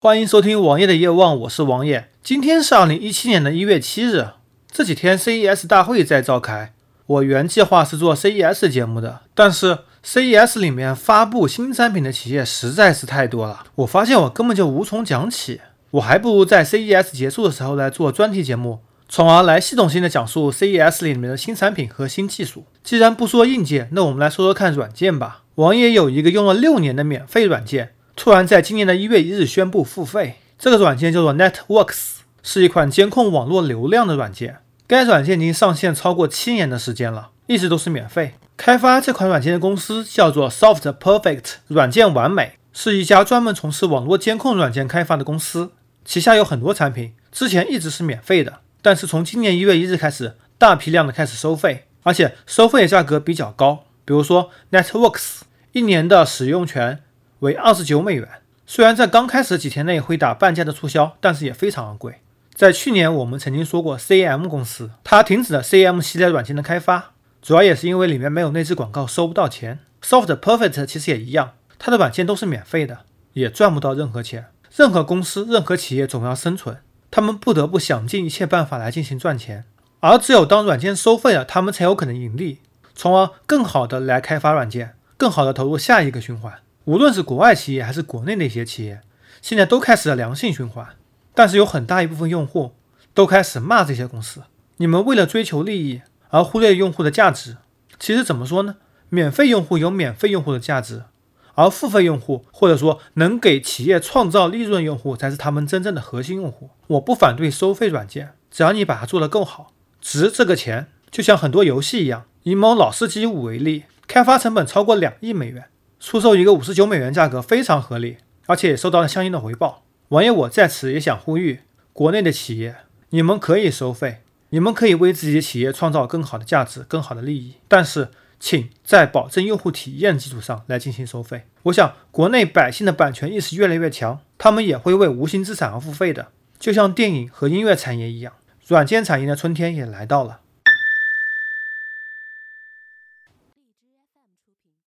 欢迎收听王爷的夜望，我是王爷。今天是二零一七年的一月七日。这几天 CES 大会在召开，我原计划是做 CES 节目的，但是 CES 里面发布新产品的企业实在是太多了，我发现我根本就无从讲起。我还不如在 CES 结束的时候来做专题节目，从而来系统性的讲述 CES 里面的新产品和新技术。既然不说硬件，那我们来说说看软件吧。王爷有一个用了六年的免费软件。突然在今年的一月一日宣布付费，这个软件叫做 Networks，是一款监控网络流量的软件。该软件已经上线超过七年的时间了，一直都是免费。开发这款软件的公司叫做 Soft Perfect，软件完美，是一家专门从事网络监控软件开发的公司，旗下有很多产品，之前一直是免费的，但是从今年一月一日开始，大批量的开始收费，而且收费的价格比较高。比如说 Networks 一年的使用权。为二十九美元，虽然在刚开始几天内会打半价的促销，但是也非常昂贵。在去年，我们曾经说过，CM 公司它停止了 CM 系列软件的开发，主要也是因为里面没有内置广告，收不到钱。Soft Perfect 其实也一样，它的软件都是免费的，也赚不到任何钱。任何公司、任何企业总要生存，他们不得不想尽一切办法来进行赚钱，而只有当软件收费了，他们才有可能盈利，从而更好的来开发软件，更好的投入下一个循环。无论是国外企业还是国内的一些企业，现在都开始了良性循环，但是有很大一部分用户都开始骂这些公司：你们为了追求利益而忽略用户的价值。其实怎么说呢？免费用户有免费用户的价值，而付费用户或者说能给企业创造利润用户才是他们真正的核心用户。我不反对收费软件，只要你把它做得够好，值这个钱。就像很多游戏一样，以某老司机五为例，开发成本超过两亿美元。出售一个五十九美元价格非常合理，而且也收到了相应的回报。王爷，我在此也想呼吁国内的企业，你们可以收费，你们可以为自己的企业创造更好的价值、更好的利益，但是请在保证用户体验基础上来进行收费。我想，国内百姓的版权意识越来越强，他们也会为无形资产而付费的，就像电影和音乐产业一样，软件产业的春天也来到了。